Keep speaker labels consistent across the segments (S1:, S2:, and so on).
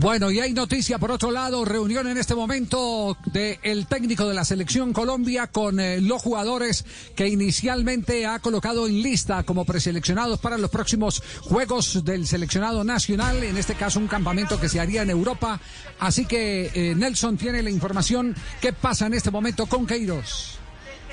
S1: Bueno, y hay noticia por otro lado, reunión en este momento del técnico de la selección Colombia con eh, los jugadores que inicialmente ha colocado en lista como preseleccionados para los próximos Juegos del Seleccionado Nacional, en este caso un campamento que se haría en Europa. Así que eh, Nelson tiene la información. ¿Qué pasa en este momento con Queiroz?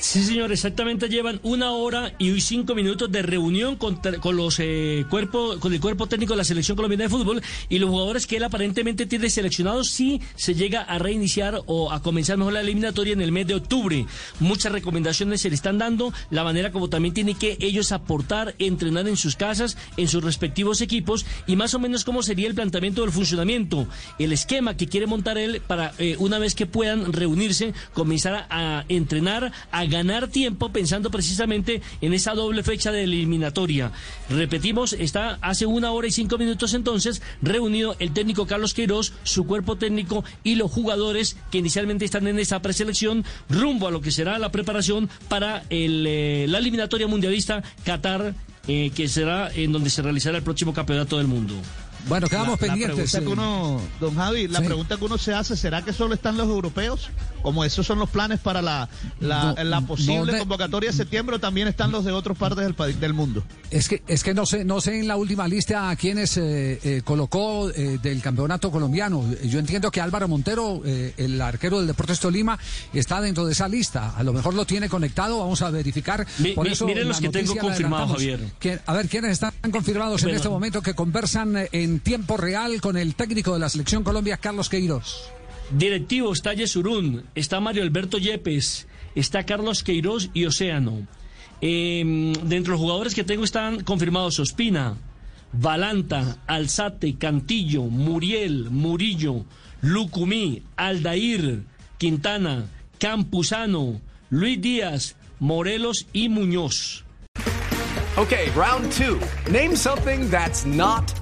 S2: Sí, señor, exactamente llevan una hora y cinco minutos de reunión con, con los eh, cuerpo, con el cuerpo técnico de la selección colombiana de fútbol y los jugadores que él aparentemente tiene seleccionados si se llega a reiniciar o a comenzar mejor la eliminatoria en el mes de octubre. Muchas recomendaciones se le están dando, la manera como también tiene que ellos aportar, entrenar en sus casas, en sus respectivos equipos y más o menos cómo sería el planteamiento del funcionamiento, el esquema que quiere montar él para eh, una vez que puedan reunirse, comenzar a, a entrenar, a ganar tiempo pensando precisamente en esa doble fecha de eliminatoria. Repetimos, está hace una hora y cinco minutos entonces reunido el técnico Carlos Queiroz, su cuerpo técnico y los jugadores que inicialmente están en esa preselección rumbo a lo que será la preparación para eh, la eliminatoria mundialista Qatar, eh, que será en donde se realizará el próximo campeonato del mundo.
S1: Bueno, quedamos
S3: la,
S1: pendientes.
S3: La pregunta que uno, don Javi, la
S1: Sí.
S3: pregunta que uno se hace, ¿será que solo están los europeos? Como esos son los planes para la, la,
S1: No,
S3: la posible
S1: no
S3: convocatoria de septiembre, o también están los de otras partes del, país- del mundo.
S1: Es que, es que no sé, no sé en la última lista a quienes eh, eh, colocó eh, del campeonato colombiano. Yo entiendo que Álvaro Montero, eh, el arquero del Deportes Tolima, está dentro de esa lista. A lo mejor lo tiene conectado, vamos a verificar.
S2: Mi-
S1: Por
S2: mi-
S1: eso
S2: miren los que tengo confirmados. Javier.
S1: Que- a ver, ¿quiénes están confirmados en este momento que conversan eh, en tiempo real con el técnico de la selección Colombia, Carlos Queiroz?
S2: Directivo está Yesurún, está Mario Alberto Yepes, está Carlos Queiroz y Océano. Eh, dentro de los jugadores que tengo están confirmados Ospina, Valanta, Alzate, Cantillo, Muriel, Murillo, Lucumí, Aldair, Quintana, Campuzano, Luis Díaz, Morelos y Muñoz.
S4: Okay, round two. Name something that's not